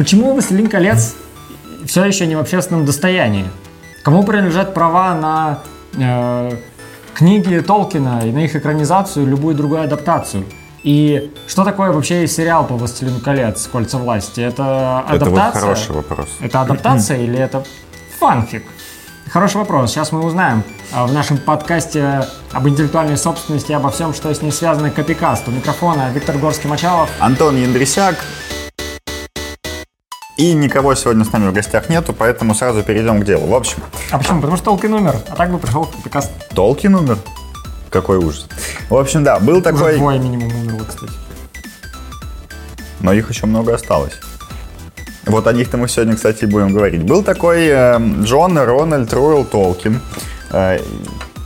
Почему «Властелин колец» все еще не в общественном достоянии? Кому принадлежат права на э, книги Толкина и на их экранизацию, любую другую адаптацию? И что такое вообще сериал по «Властелину колец. Кольца власти»? Это адаптация? Это вот хороший вопрос. Это адаптация или это фанфик? Хороший вопрос. Сейчас мы узнаем а, в нашем подкасте об интеллектуальной собственности обо всем, что с ней связано копикаст. У микрофона Виктор Горский-Мачалов. Антон Яндрисяк. И никого сегодня с нами в гостях нету, поэтому сразу перейдем к делу. В общем. А почему? Потому что Толкин умер, а так бы пришел копикаст. Толкин умер? Какой ужас. В общем, да, был такой... Уже двое минимум умерло, кстати. Но их еще много осталось. Вот о них-то мы сегодня, кстати, будем говорить. Был такой э, Джон Рональд Ройл Толкин. Э,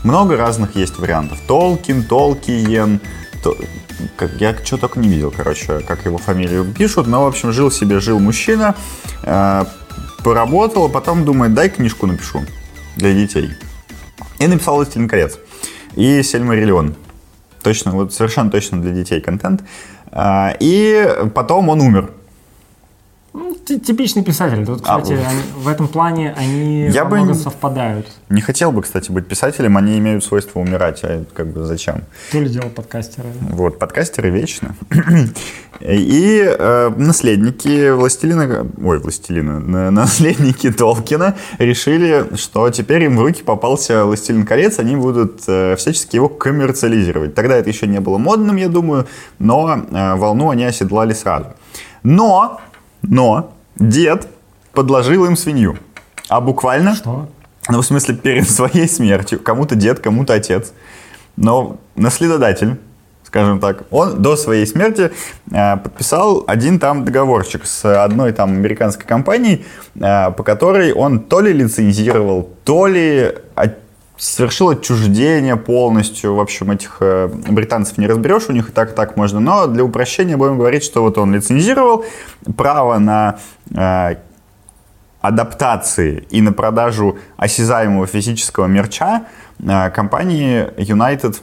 много разных есть вариантов. Толкин, Толкиен. То, как, я что только не видел, короче, как его фамилию пишут. Но, в общем, жил себе, жил мужчина, э, поработал, а потом думает, дай книжку напишу для детей. И написал «Властелин колец». И «Сельмариллион». Точно, вот совершенно точно для детей контент. Э, и потом он умер типичный писатель. Тут, а, кстати, а, они, в этом плане они я бы не, совпадают. Не хотел бы, кстати, быть писателем, они имеют свойство умирать, а как бы зачем? То ли дело подкастеры. Вот, подкастеры вечно. И э, наследники Властелина, ой, Властелина, наследники Толкина решили, что теперь им в руки попался Властелин колец, они будут э, всячески его коммерциализировать. Тогда это еще не было модным, я думаю, но э, волну они оседлали сразу. Но но дед подложил им свинью. А буквально... Что? Ну, в смысле, перед своей смертью. Кому-то дед, кому-то отец. Но наследодатель, скажем так, он до своей смерти э, подписал один там договорчик с одной там американской компанией, э, по которой он то ли лицензировал, то ли от, совершил отчуждение полностью. В общем, этих э, британцев не разберешь, у них и так и так можно. Но для упрощения будем говорить, что вот он лицензировал право на э, адаптации и на продажу осязаемого физического мерча э, компании United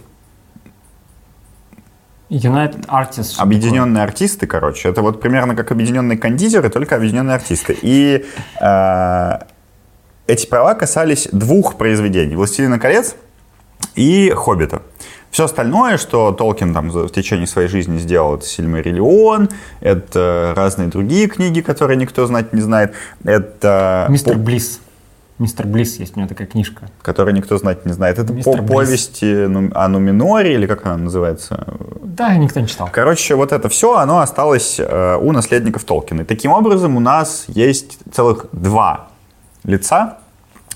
United Artists. Объединенные такое? артисты, короче. Это вот примерно как объединенные кондитеры, только объединенные артисты. И э, эти права касались двух произведений «Властелина колец» и «Хоббита». Все остальное, что Толкин там в течение своей жизни сделал, это «Сильмариллион», это разные другие книги, которые никто знать не знает, это... Мистер Блисс. Мистер Блисс есть у него такая книжка. Которую никто знать не знает. Это по повести о Нуминоре, или как она называется? Да, никто не читал. Короче, вот это все, оно осталось э, у наследников Толкина. И таким образом у нас есть целых два лица,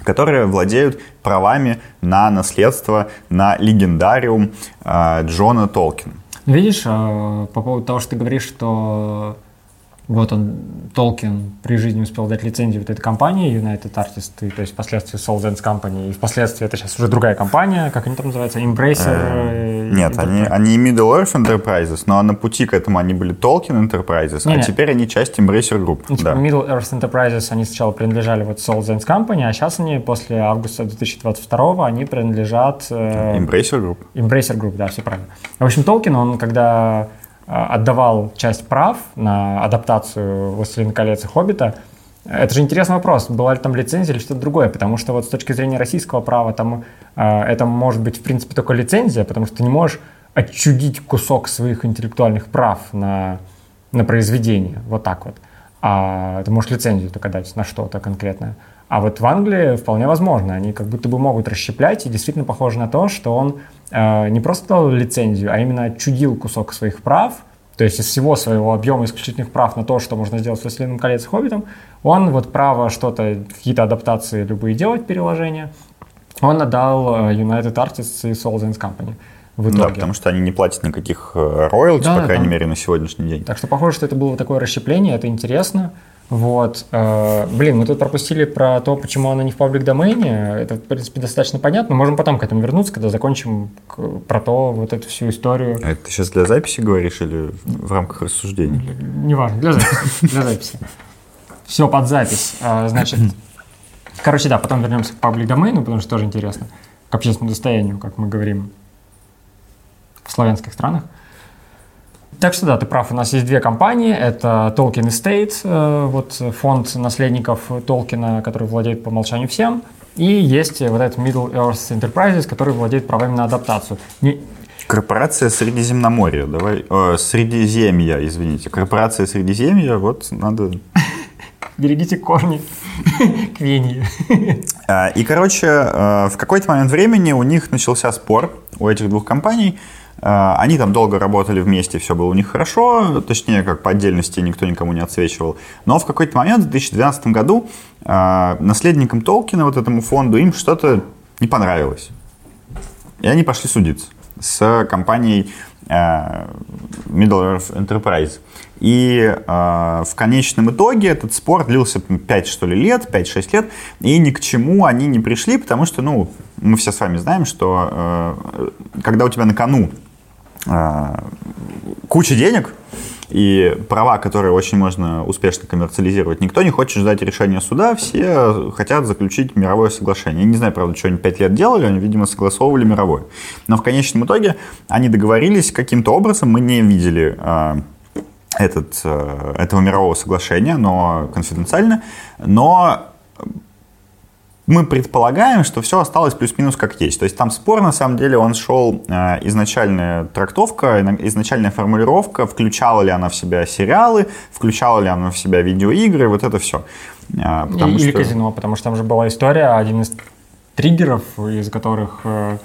которые владеют правами на наследство, на легендариум э, Джона Толкина. Видишь, э, по поводу того, что ты говоришь, что вот он, Толкин, при жизни успел дать лицензию вот этой компании United Artists, и, то есть впоследствии Soul Dance Company, и впоследствии это сейчас уже другая компания, как они там называются, Embracer? Э, нет, они, они Middle Earth Enterprises, но на пути к этому они были Tolkien Enterprises, не, а теперь они часть Embracer Group. Ну, типа да. Middle Earth Enterprises, они сначала принадлежали вот Soul Dance Company, а сейчас они после августа 2022 они принадлежат... Э, Embracer Group. Embracer Group, да, все правильно. В общем, Толкин, он когда отдавал часть прав на адаптацию «Властелина колец» и «Хоббита», это же интересный вопрос, была ли там лицензия или что-то другое, потому что вот с точки зрения российского права там э, это может быть в принципе только лицензия, потому что ты не можешь отчудить кусок своих интеллектуальных прав на, на произведение, вот так вот. А ты можешь лицензию только дать на что-то конкретное. А вот в Англии вполне возможно, они как будто бы могут расщеплять, и действительно похоже на то, что он Э, не просто дал лицензию, а именно отчудил кусок своих прав, то есть из всего своего объема исключительных прав на то, что можно сделать с «Властелином колец» и «Хоббитом», он вот право что-то, какие-то адаптации любые делать, переложения, он отдал э, United Artists и Soul Dance Company. В итоге. Да, потому что они не платят никаких э, роялти, да, по крайней да. мере, на сегодняшний день. Так что похоже, что это было такое расщепление, это интересно. Вот. Э, блин, мы тут пропустили про то, почему она не в паблик домене. Это, в принципе, достаточно понятно. Можем потом к этому вернуться, когда закончим про то, вот эту всю историю. А это ты сейчас для записи говоришь или в рамках рассуждений? Неважно, для записи. Для записи. Все под запись. А, значит, короче, да, потом вернемся к паблик домену, потому что тоже интересно. К общественному достоянию, как мы говорим в славянских странах. Так что да, ты прав, у нас есть две компании, это Tolkien Estate, э, вот фонд наследников Толкина, который владеет по умолчанию всем, и есть вот этот Middle Earth Enterprises, который владеет правами на адаптацию. Не... Корпорация Средиземноморья, давай, э, Средиземья, извините, корпорация Средиземья, вот надо... Берегите корни Квении. А, и, короче, э, в какой-то момент времени у них начался спор у этих двух компаний, они там долго работали вместе, все было у них хорошо, точнее, как по отдельности никто никому не отсвечивал. Но в какой-то момент, в 2012 году, э, наследникам Толкина, вот этому фонду, им что-то не понравилось. И они пошли судиться с компанией э, Middle Earth Enterprise. И э, в конечном итоге этот спор длился 5 что ли лет, 5-6 лет, и ни к чему они не пришли, потому что, ну, мы все с вами знаем, что э, когда у тебя на кону э, куча денег и права, которые очень можно успешно коммерциализировать, никто не хочет ждать решения суда, все хотят заключить мировое соглашение. Я не знаю, правда, что они 5 лет делали, они, видимо, согласовывали мировое. Но в конечном итоге они договорились каким-то образом, мы не видели э, этот, э, этого мирового соглашения, но конфиденциально, но мы предполагаем, что все осталось плюс-минус как есть. То есть там спор, на самом деле, он шел э, изначальная трактовка, изначальная формулировка, включала ли она в себя сериалы, включала ли она в себя видеоигры, вот это все. Э, потому Или что... казино, потому что там же была история, один из триггеров, из которых э,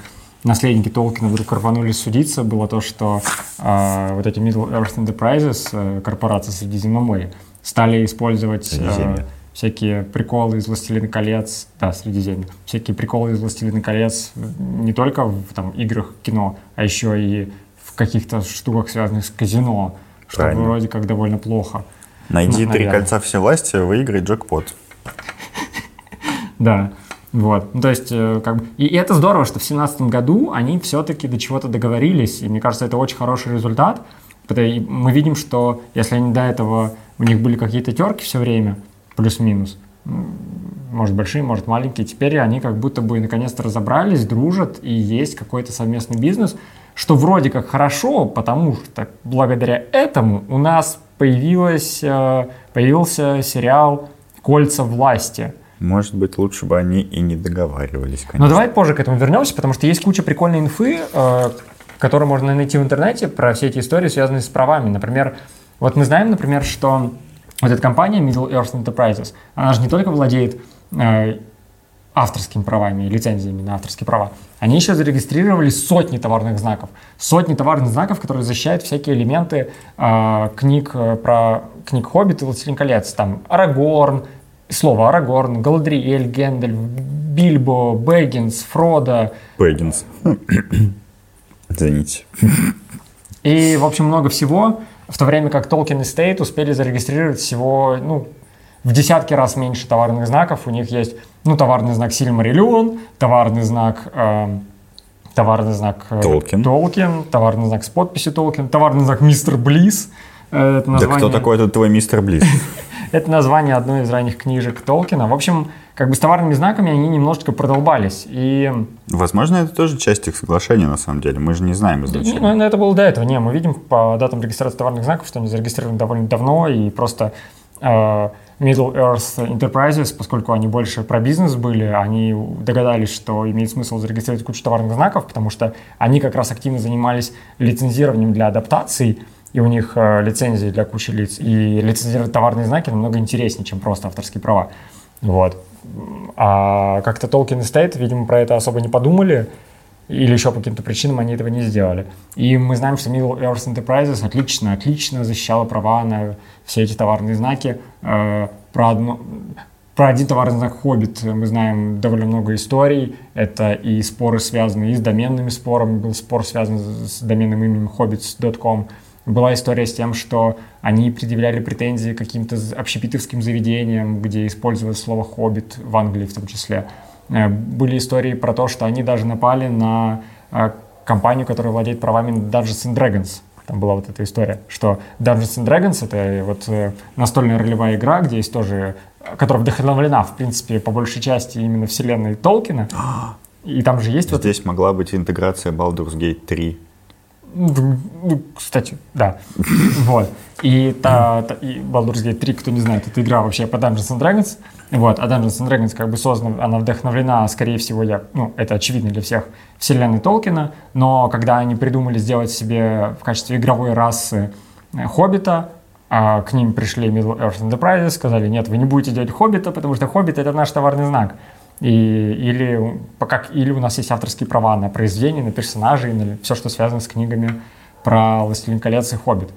наследники Толкина вдруг рванулись судиться, было то, что э, вот эти Middle Earth Enterprises, э, корпорации Средиземноморья, стали использовать... Э, всякие приколы из «Властелина колец», да, Средиземье, всякие приколы из «Властелина колец» не только в там, играх, кино, а еще и в каких-то штуках, связанных с казино, что Правильно. вроде как довольно плохо. Найди ну, три кольца всевластия, выиграй джекпот. Да, вот, ну, то есть, э, как бы, и, это здорово, что в семнадцатом году они все-таки до чего-то договорились, и мне кажется, это очень хороший результат, мы видим, что если они до этого, у них были какие-то терки все время, плюс-минус. Может большие, может маленькие. Теперь они как будто бы наконец-то разобрались, дружат и есть какой-то совместный бизнес, что вроде как хорошо, потому что благодаря этому у нас появилось, э, появился сериал «Кольца власти». Может быть, лучше бы они и не договаривались, конечно. Но давай позже к этому вернемся, потому что есть куча прикольной инфы, э, которую можно найти в интернете про все эти истории, связанные с правами. Например, вот мы знаем, например, что вот эта компания Middle Earth Enterprises, она же не только владеет э, авторскими правами и лицензиями на авторские права, они еще зарегистрировали сотни товарных знаков. Сотни товарных знаков, которые защищают всякие элементы э, книг э, про книг Хоббит и Властелин колец. Там Арагорн, слово Арагорн, Галадриэль, Гендель, Бильбо, Бэггинс, Фродо. Бэггинс. Извините. И, в общем, много всего в то время как Tolkien Estate успели зарегистрировать всего, ну, в десятки раз меньше товарных знаков. У них есть, ну, товарный знак Silmarillion, товарный знак... Э, товарный знак Толкин. Толкин, товарный знак с подписью Толкин, товарный знак Мистер Близ. Это название... Да кто такой этот твой Мистер Близ? Это название одной из ранних книжек Толкина. В общем, как бы с товарными знаками они немножечко продолбались. И... Возможно, это тоже часть их соглашения, на самом деле. Мы же не знаем изначально. Ну, ну, это было до этого. Не, мы видим по датам регистрации товарных знаков, что они зарегистрированы довольно давно, и просто э, Middle Earth Enterprises, поскольку они больше про бизнес были, они догадались, что имеет смысл зарегистрировать кучу товарных знаков, потому что они как раз активно занимались лицензированием для адаптаций, и у них э, лицензии для кучи лиц. И лицензировать товарные знаки намного интереснее, чем просто авторские права. Вот. А как-то Tolkien Estate, видимо, про это особо не подумали, или еще по каким-то причинам они этого не сделали. И мы знаем, что Middle Earth Enterprises отлично, отлично защищала права на все эти товарные знаки. Э, про, одно, про один товарный знак Хоббит мы знаем довольно много историй. Это и споры, связанные и с доменными спорами. Был спор, связан с доменным именем hobbits.com. Была история с тем, что они предъявляли претензии каким-то общепитовским заведениям, где использовалось слово «хоббит» в Англии в том числе. Э, были истории про то, что они даже напали на э, компанию, которая владеет правами Dungeons and Dragons. Там была вот эта история, что Dungeons and Dragons — это вот э, настольная ролевая игра, где есть тоже, которая вдохновлена, в принципе, по большей части именно вселенной Толкина. И там же есть... Здесь вот... могла быть интеграция Baldur's Gate 3 Ну, ну, кстати, да. Вот. И, та, та, и Baldur's Gate 3, кто не знает, это игра вообще по Dungeons and Dragons. Вот, а Dungeons and Dragons как бы создана, она вдохновлена, скорее всего, я, ну, это очевидно для всех, вселенной Толкина, но когда они придумали сделать себе в качестве игровой расы э, Хоббита, а к ним пришли Middle Earth Enterprises, сказали, нет, вы не будете делать Хоббита, потому что Хоббит — это наш товарный знак. И, или, как, или у нас есть авторские права на произведения, на персонажей, на все, что связано с книгами про «Властелин колец» и «Хоббит».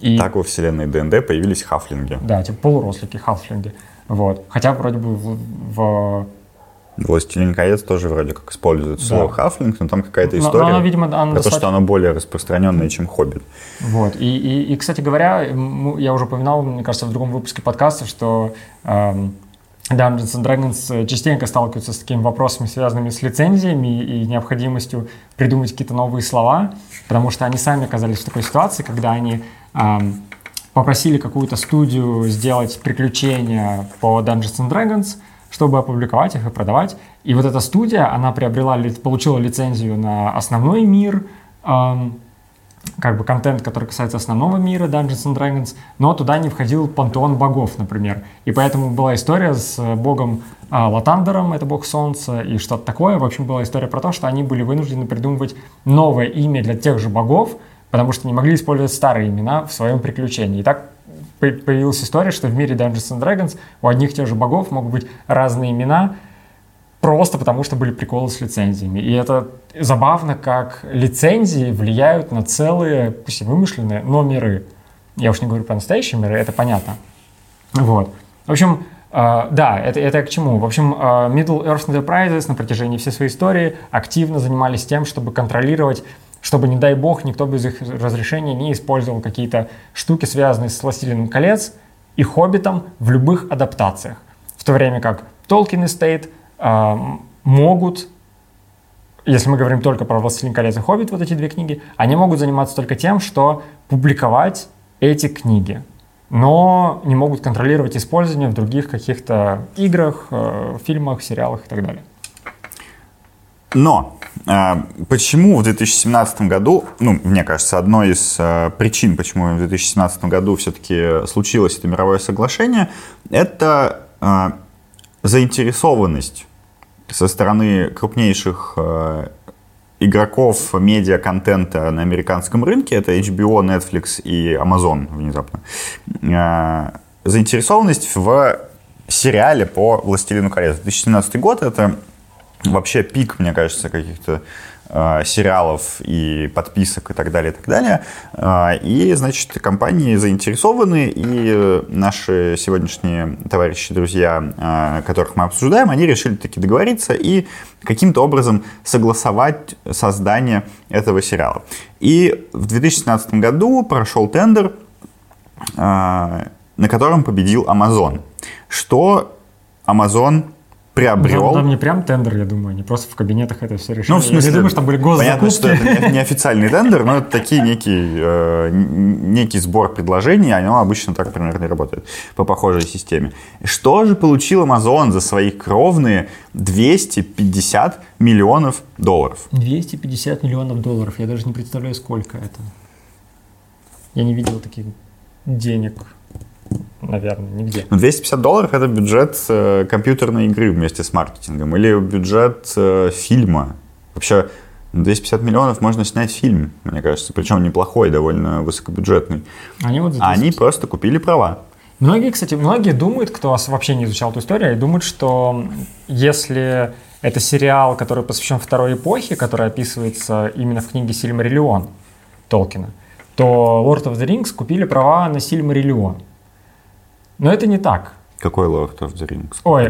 И, так во вселенной ДНД появились хафлинги. Да, типа полурослики, хафлинги. Вот. Хотя вроде бы в, в «Властелин колец» тоже вроде как использует да. слово «хафлинг», но там какая-то история но, но она, видимо, она про достаточно... то, что оно более распространенное, чем «Хоббит». Вот. И, и, и, кстати говоря, я уже упоминал, мне кажется, в другом выпуске подкаста, что эм, Dungeons and Dragons частенько сталкиваются с такими вопросами, связанными с лицензиями и необходимостью придумать какие-то новые слова, потому что они сами оказались в такой ситуации, когда они эм, попросили какую-то студию сделать приключения по Dungeons and Dragons — чтобы опубликовать их и продавать. И вот эта студия, она приобрела, получила лицензию на основной мир, эм, как бы контент, который касается основного мира Dungeons and Dragons, но туда не входил пантеон богов, например. И поэтому была история с богом э, Латандером, это бог солнца, и что-то такое. В общем, была история про то, что они были вынуждены придумывать новое имя для тех же богов, потому что не могли использовать старые имена в своем приключении. И так появилась история, что в мире Dungeons and Dragons у одних тех же богов могут быть разные имена, просто потому что были приколы с лицензиями. И это забавно, как лицензии влияют на целые, пусть и вымышленные, но миры. Я уж не говорю про настоящие миры, это понятно. Вот. В общем, Uh, да, это, это к чему? В общем, uh, Middle Earth Enterprises на протяжении всей своей истории активно занимались тем, чтобы контролировать чтобы, не дай бог, никто без их разрешения не использовал какие-то штуки, связанные с «Властелином колец» и «Хоббитом» в любых адаптациях. В то время как Tolkien Estate могут, если мы говорим только про «Властелин колец» и «Хоббит», вот эти две книги, они могут заниматься только тем, что публиковать эти книги, но не могут контролировать использование в других каких-то играх, э, фильмах, сериалах и так далее. Но э, почему в 2017 году, ну, мне кажется, одной из э, причин, почему в 2017 году все-таки случилось это мировое соглашение, это заинтересованность со стороны крупнейших игроков медиа-контента на американском рынке, это HBO, Netflix и Amazon внезапно, заинтересованность в сериале по «Властелину колец». 2017 год — это вообще пик, мне кажется, каких-то э, сериалов и подписок и так далее, и так далее. Э, и, значит, компании заинтересованы, и наши сегодняшние товарищи, друзья, э, которых мы обсуждаем, они решили таки договориться и каким-то образом согласовать создание этого сериала. И в 2017 году прошел тендер, э, на котором победил Amazon. Что Amazon приобрел. Ну, там не прям тендер, я думаю, не просто в кабинетах это все решили. Ну, в смысле, я думаю, что там были госзакупки. Понятно, что это не, официальный тендер, но это такие некий, э, некий сбор предложений, оно обычно так примерно работает по похожей системе. Что же получил Amazon за свои кровные 250 миллионов долларов? 250 миллионов долларов, я даже не представляю, сколько это. Я не видел таких денег наверное, нигде. Ну, 250 долларов это бюджет э, компьютерной игры вместе с маркетингом или бюджет э, фильма. Вообще 250 миллионов можно снять фильм, мне кажется, причем неплохой, довольно высокобюджетный. Они, вот а они просто купили права. Многие, кстати, многие думают, кто вообще не изучал эту историю, и думают, что если это сериал, который посвящен второй эпохе, который описывается именно в книге «Сильмариллион» Толкина, то Lord of the Rings купили права на Сильмариллион. Но это не так. Какой Lord of the Rings? Ой, э,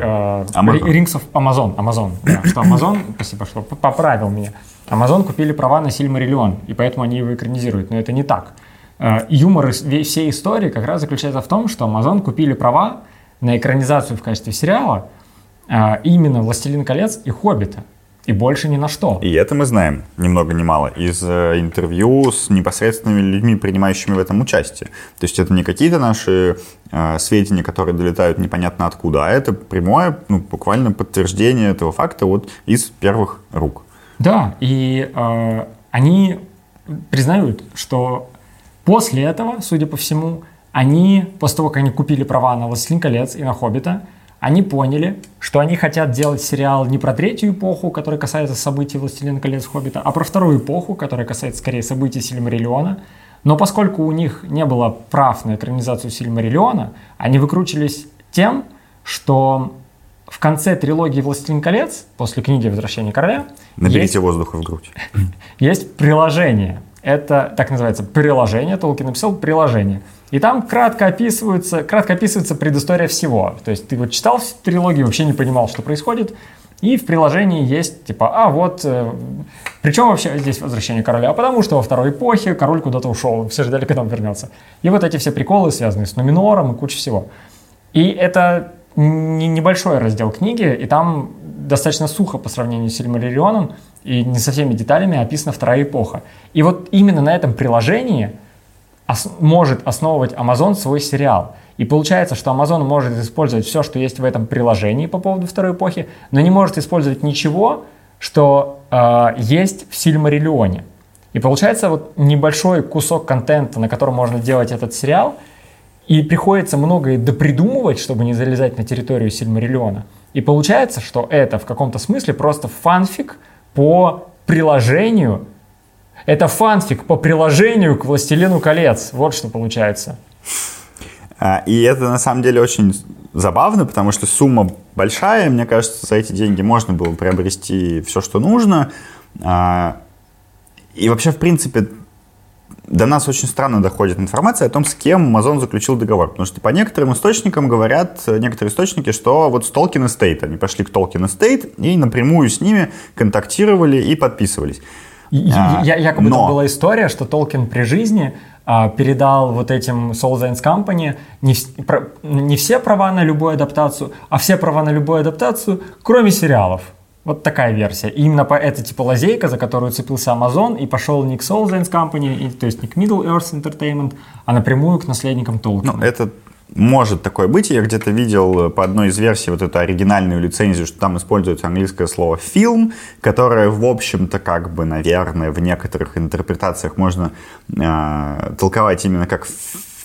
Amazon. Rings of Amazon. Amazon. Да, что Amazon, спасибо, что поправил меня. Amazon купили права на Сильмариллион, и поэтому они его экранизируют. Но это не так. Э, юмор всей истории как раз заключается в том, что Amazon купили права на экранизацию в качестве сериала э, именно «Властелин колец» и «Хоббита». И больше ни на что. И это мы знаем, ни много ни мало, из э, интервью с непосредственными людьми, принимающими в этом участие. То есть это не какие-то наши э, сведения, которые долетают непонятно откуда, а это прямое, ну, буквально подтверждение этого факта вот из первых рук. Да, и э, они признают, что после этого, судя по всему, они, после того, как они купили права на «Властелин колец» и на «Хоббита», они поняли, что они хотят делать сериал не про третью эпоху, которая касается событий «Властелина колец» «Хоббита», а про вторую эпоху, которая касается скорее событий «Сильмариллиона». Но поскольку у них не было прав на экранизацию «Сильмариллиона», они выкручились тем, что в конце трилогии «Властелин колец», после книги «Возвращение короля», Наберите есть, воздуха в грудь. есть приложение. Это так называется приложение. Толкин написал приложение. И там кратко описывается, кратко описывается предыстория всего. То есть ты вот читал трилогию, вообще не понимал, что происходит. И в приложении есть типа, а вот, э, причем вообще здесь возвращение короля? А потому что во второй эпохе король куда-то ушел, все ждали, когда он вернется. И вот эти все приколы, связанные с Нуминором и куча всего. И это не небольшой раздел книги, и там достаточно сухо по сравнению с Сильмариллионом, и не со всеми деталями описана вторая эпоха. И вот именно на этом приложении ос- может основывать Amazon свой сериал. И получается, что Amazon может использовать все, что есть в этом приложении по поводу второй эпохи, но не может использовать ничего, что э, есть в Сильмариллионе. И получается вот небольшой кусок контента, на котором можно делать этот сериал, и приходится многое допридумывать, чтобы не залезать на территорию Сильмариллиона. И получается, что это в каком-то смысле просто фанфик по приложению. Это фанфик по приложению к «Властелину колец». Вот что получается. А, И это на самом деле очень забавно, потому что сумма большая. Мне кажется, за эти деньги можно было приобрести все, что нужно. А, И вообще, в принципе, до нас очень странно доходит информация о том, с кем Amazon заключил договор. Потому что по некоторым источникам говорят, э, некоторые источники, что вот с Tolkien Estate. Они пошли к Tolkien Estate и напрямую с ними контактировали и подписывались. А, я- Якобы но- там была история, что Толкин при жизни а, передал вот этим Soul Zanes Company не, про- не все права на любую адаптацию, а все права на любую адаптацию, кроме сериалов. Вот такая версия. И именно по это типа лазейка, за которую цепился Amazon, и пошел не к Soul Zanes Company, и, то есть не к Middle Earth Entertainment, а напрямую к наследникам Толкина. Ну, это может такое быть. Я где-то видел э, по одной из версий вот эту оригинальную лицензию, что там используется английское слово «фильм», которое, в общем-то, как бы, наверное, в некоторых интерпретациях можно э, толковать именно как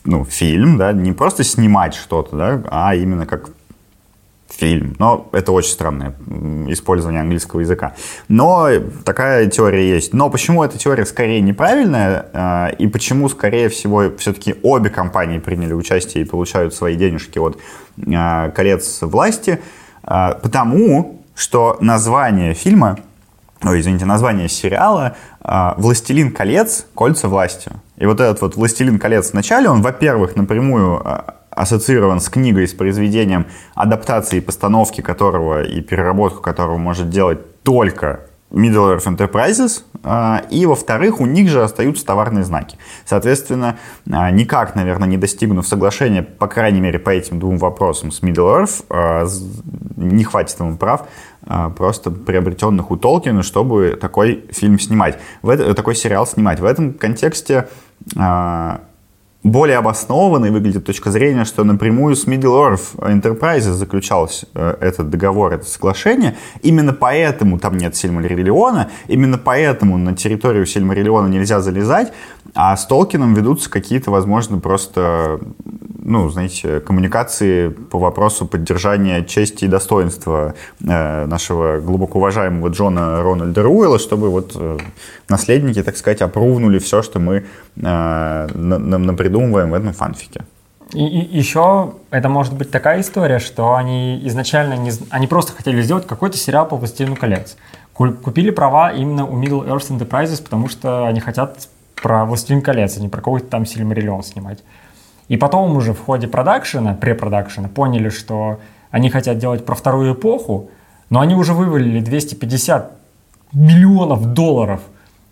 ну, фильм, да, не просто снимать что-то, да, а именно как фильм. Но это очень странное использование английского языка. Но такая теория есть. Но почему эта теория скорее неправильная, э, и почему, скорее всего, все-таки обе компании приняли участие и получают свои денежки от э, колец власти? Э, потому что название фильма, ой, извините, название сериала «Властелин колец. Кольца власти». И вот этот вот «Властелин колец» в начале, он, во-первых, напрямую ассоциирован с книгой, с произведением адаптации и постановки которого и переработку которого может делать только Middle-earth Enterprises, а, и, во-вторых, у них же остаются товарные знаки. Соответственно, а, никак, наверное, не достигнув соглашения, по крайней мере, по этим двум вопросам с Middle-earth, а, з- не хватит ему прав, а, просто приобретенных у Толкина, чтобы такой фильм снимать, в это- такой сериал снимать. В этом контексте а, более обоснованной выглядит точка зрения, что напрямую с Middle-earth Enterprises заключался э, этот договор, это соглашение. Именно поэтому там нет Сильмариллиона, именно поэтому на территорию Сильмариллиона нельзя залезать, а с Толкином ведутся какие-то, возможно, просто, ну, знаете, коммуникации по вопросу поддержания чести и достоинства э, нашего глубоко уважаемого Джона Рональда Руэлла, чтобы вот э, наследники, так сказать, опрувнули все, что мы э, на- на- напридумываем в этом фанфике. И, и еще это может быть такая история, что они изначально не, они просто хотели сделать какой-то сериал по «Властелину колец». Ку- Купили права именно у Middle Earth Enterprises, потому что они хотят про «Властелин колец», а не про какой-то там Сильмариллион снимать. И потом уже в ходе продакшена, препродакшена, поняли, что они хотят делать про вторую эпоху, но они уже вывалили 250 миллионов долларов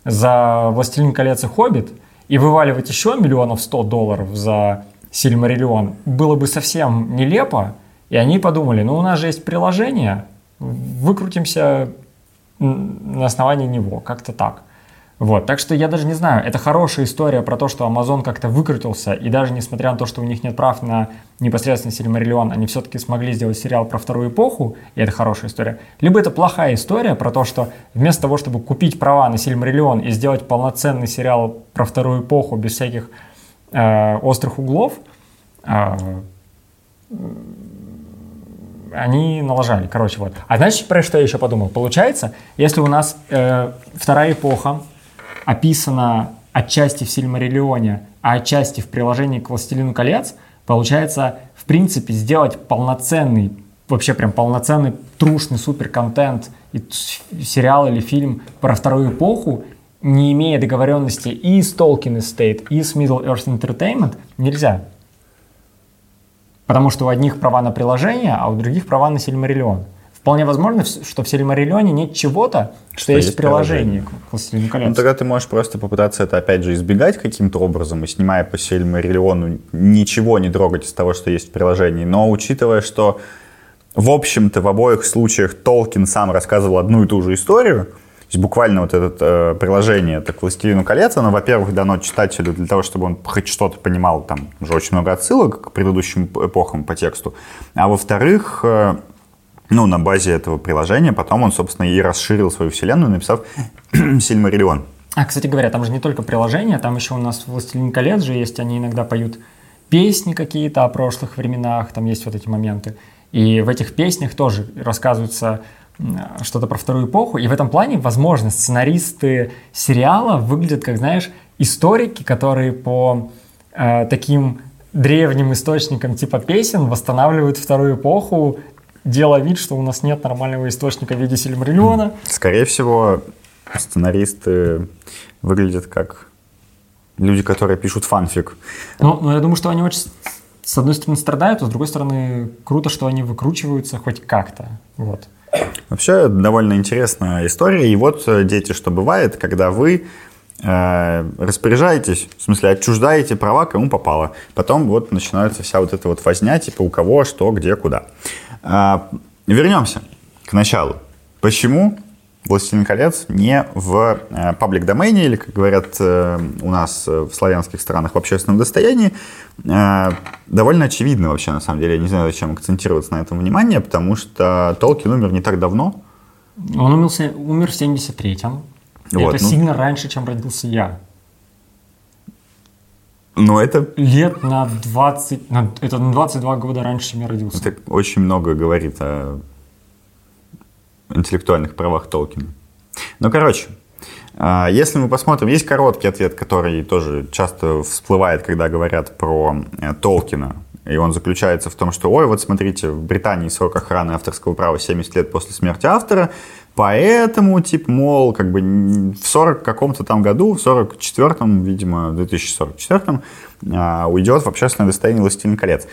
за «Властелин колец» и «Хоббит», и вываливать еще миллионов 100 долларов за «Сильмариллион» было бы совсем нелепо, и они подумали, ну у нас же есть приложение, выкрутимся на основании него, как-то так. Вот, так что я даже не знаю, это хорошая история про то, что Amazon как-то выкрутился, и даже несмотря на то, что у них нет прав на непосредственно Сильмариллион, они все-таки смогли сделать сериал про вторую эпоху, и это хорошая история. Либо это плохая история про то, что вместо того, чтобы купить права на Сильмариллион и сделать полноценный сериал про вторую эпоху без всяких э, острых углов, э, они налажали, короче, вот. А знаешь, про что я еще подумал? Получается, если у нас э, вторая эпоха описана отчасти в Сильмариллионе, а отчасти в приложении к «Властелину колец», получается, в принципе, сделать полноценный, вообще прям полноценный, трушный супер-контент, сериал или фильм про вторую эпоху, не имея договоренности и с Tolkien Estate, и с Middle Earth Entertainment, нельзя. Потому что у одних права на приложение, а у других права на Сильмариллион. Вполне возможно, что в Сильмариллионе нет чего-то, что, что есть, есть приложение к «Властелину колец». Ну, тогда ты можешь просто попытаться это, опять же, избегать каким-то образом, и снимая по Сильмариллиону, ничего не трогать из того, что есть в приложении. Но учитывая, что, в общем-то, в обоих случаях Толкин сам рассказывал одну и ту же историю, то есть буквально вот это э, приложение это к «Властелину колец», оно, во-первых, дано читателю для того, чтобы он хоть что-то понимал, там уже очень много отсылок к предыдущим эпохам по тексту, а во-вторых, э, ну, на базе этого приложения потом он, собственно, и расширил свою вселенную, написав «Сильмариллион». А, кстати говоря, там же не только приложение, там еще у нас «Властелин колец» же есть, они иногда поют песни какие-то о прошлых временах, там есть вот эти моменты. И в этих песнях тоже рассказывается что-то про вторую эпоху. И в этом плане, возможно, сценаристы сериала выглядят, как, знаешь, историки, которые по э, таким древним источникам типа песен восстанавливают вторую эпоху, делая вид, что у нас нет нормального источника в виде Сильмариллиона. Скорее всего, сценаристы выглядят как люди, которые пишут фанфик. Ну, ну я думаю, что они очень с одной стороны страдают, а с другой стороны круто, что они выкручиваются хоть как-то. Вот. Вообще довольно интересная история. И вот, э, дети, что бывает, когда вы э, распоряжаетесь, в смысле, отчуждаете права, кому попало. Потом вот начинается вся вот эта вот возня, типа у кого, что, где, куда. А, вернемся к началу. Почему «Властелин колец» не в паблик-домене, или, как говорят э, у нас в славянских странах, в общественном достоянии, э, довольно очевидно вообще, на самом деле. Я не знаю, зачем акцентироваться на этом внимание, потому что Толкин умер не так давно. Он умер, умер в 73-м. Вот, это ну, сильно раньше, чем родился я. Но это... Лет на 20... На, это на 22 года раньше, чем я родился. Это очень много говорит о интеллектуальных правах Толкина. Ну, короче, а, если мы посмотрим, есть короткий ответ, который тоже часто всплывает, когда говорят про э, Толкина. И он заключается в том, что, ой, вот смотрите, в Британии срок охраны авторского права 70 лет после смерти автора, поэтому, типа, мол, как бы в 40 каком-то там году, в 44-м, видимо, 2044-м, а, уйдет в общественное достояние «Властелин колец».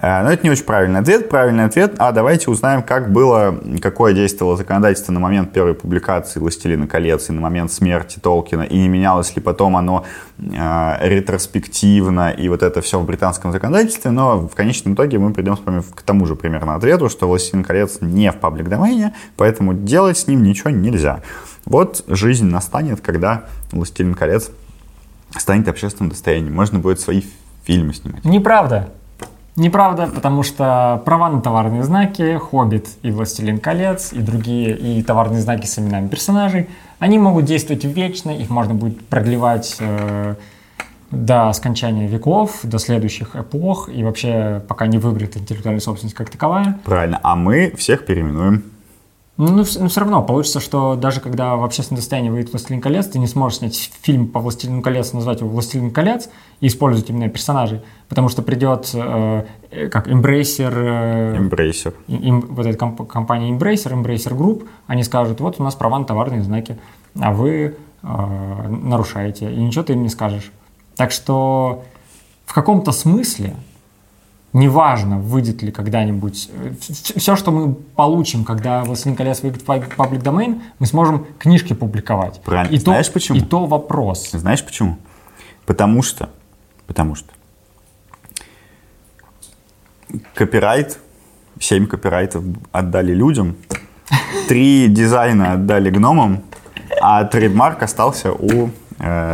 Э, но это не очень правильный ответ. Правильный ответ, а давайте узнаем, как было, какое действовало законодательство на момент первой публикации «Властелина колец» и на момент смерти Толкина, и не менялось ли потом оно э, ретроспективно, и вот это все в британском законодательстве, но в конечном итоге мы придем с вами к тому же примерно ответу, что «Властелин колец» не в паблик-домене, поэтому делать с ним ничего нельзя. Вот жизнь настанет, когда «Властелин колец» станет общественным достоянием. Можно будет свои фильмы снимать. Неправда. Неправда, потому что права на товарные знаки, Хоббит и Властелин колец, и другие, и товарные знаки с именами персонажей, они могут действовать вечно, их можно будет продлевать э, до скончания веков, до следующих эпох, и вообще пока не выиграет интеллектуальная собственность как таковая. Правильно, а мы всех переименуем. Ну, но, ну, все равно получится, что даже когда в общественном достоянии выйдет «Властелин колец», ты не сможешь снять фильм по «Властелину колец», назвать его «Властелин колец» и использовать именно персонажей, потому что придет э, как Embracer, э, Embracer. Им, вот эта комп- компания Embracer, Embracer Group, они скажут, вот у нас права на товарные знаки, а вы э, нарушаете, и ничего ты им не скажешь. Так что в каком-то смысле неважно, выйдет ли когда-нибудь, э, все, что мы получим, когда «Властелин колец» выйдет в public domain, мы сможем книжки публиковать. Правильно. И Знаешь то, почему? И то вопрос. Знаешь почему? Потому что, потому что копирайт, семь копирайтов отдали людям, три дизайна отдали гномам, А trademark остался у,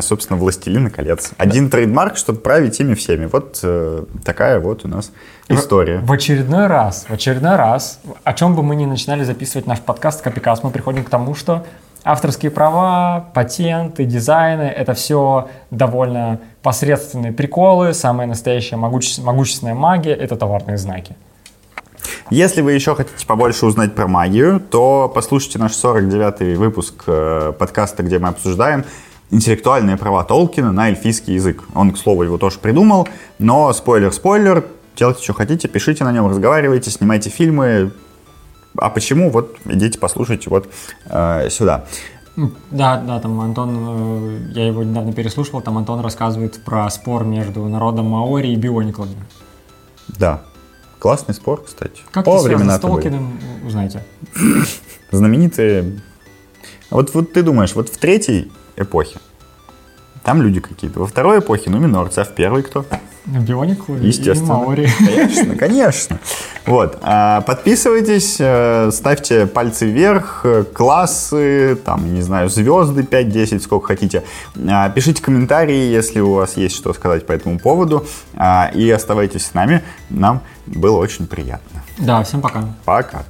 собственно, «Властелина колец». Один trademark, чтобы править ими всеми. Вот э, такая вот у нас история. В очередной раз, в очередной раз, о чем бы мы ни начинали записывать наш подкаст Копикаст, мы приходим к тому, что авторские права, патенты, дизайны — это все довольно посредственные приколы, самая настоящая могуще- могущественная магия — это товарные знаки. Если вы еще хотите побольше узнать про магию, то послушайте наш 49-й выпуск э, подкаста, где мы обсуждаем интеллектуальные права Толкина на эльфийский язык. Он, к слову, его тоже придумал, но спойлер-спойлер, делайте, что хотите, пишите на нем, разговаривайте, снимайте фильмы. А почему? Вот идите послушайте вот э, сюда. Да, да, там Антон, э, я его недавно переслушивал, там Антон рассказывает про спор между народом Маори и биониклами. Да. Классный спор, кстати. Как О, это связано с. Толкиным, узнаете. знаменитые... Вот, вот ты думаешь, вот в третьей эпохе там люди какие-то, во второй эпохе, ну, минорцы, а в первой кто? Биониклы и Естественно. Маори. Конечно, конечно. Вот. а, Подписывайтесь, э, ставьте пальцы вверх, э, классы, там, не знаю, звезды 5-10, сколько хотите. А, Пишите комментарии, если у вас есть что сказать по этому поводу. А, И оставайтесь с нами. Нам было очень приятно. Да, всем пока. Пока.